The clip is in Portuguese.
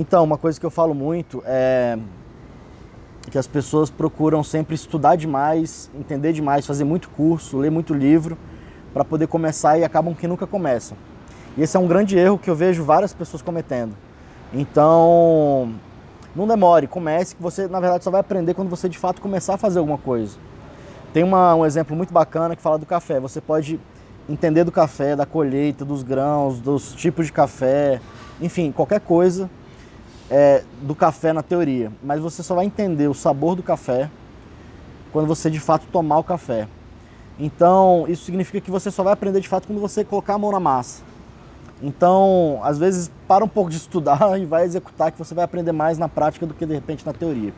Então, uma coisa que eu falo muito é que as pessoas procuram sempre estudar demais, entender demais, fazer muito curso, ler muito livro para poder começar e acabam que nunca começam. E esse é um grande erro que eu vejo várias pessoas cometendo. Então, não demore, comece, que você na verdade só vai aprender quando você de fato começar a fazer alguma coisa. Tem uma, um exemplo muito bacana que fala do café. Você pode entender do café, da colheita, dos grãos, dos tipos de café, enfim, qualquer coisa é, do café na teoria, mas você só vai entender o sabor do café quando você de fato tomar o café. Então, isso significa que você só vai aprender de fato quando você colocar a mão na massa. Então, às vezes, para um pouco de estudar e vai executar, que você vai aprender mais na prática do que de repente na teoria.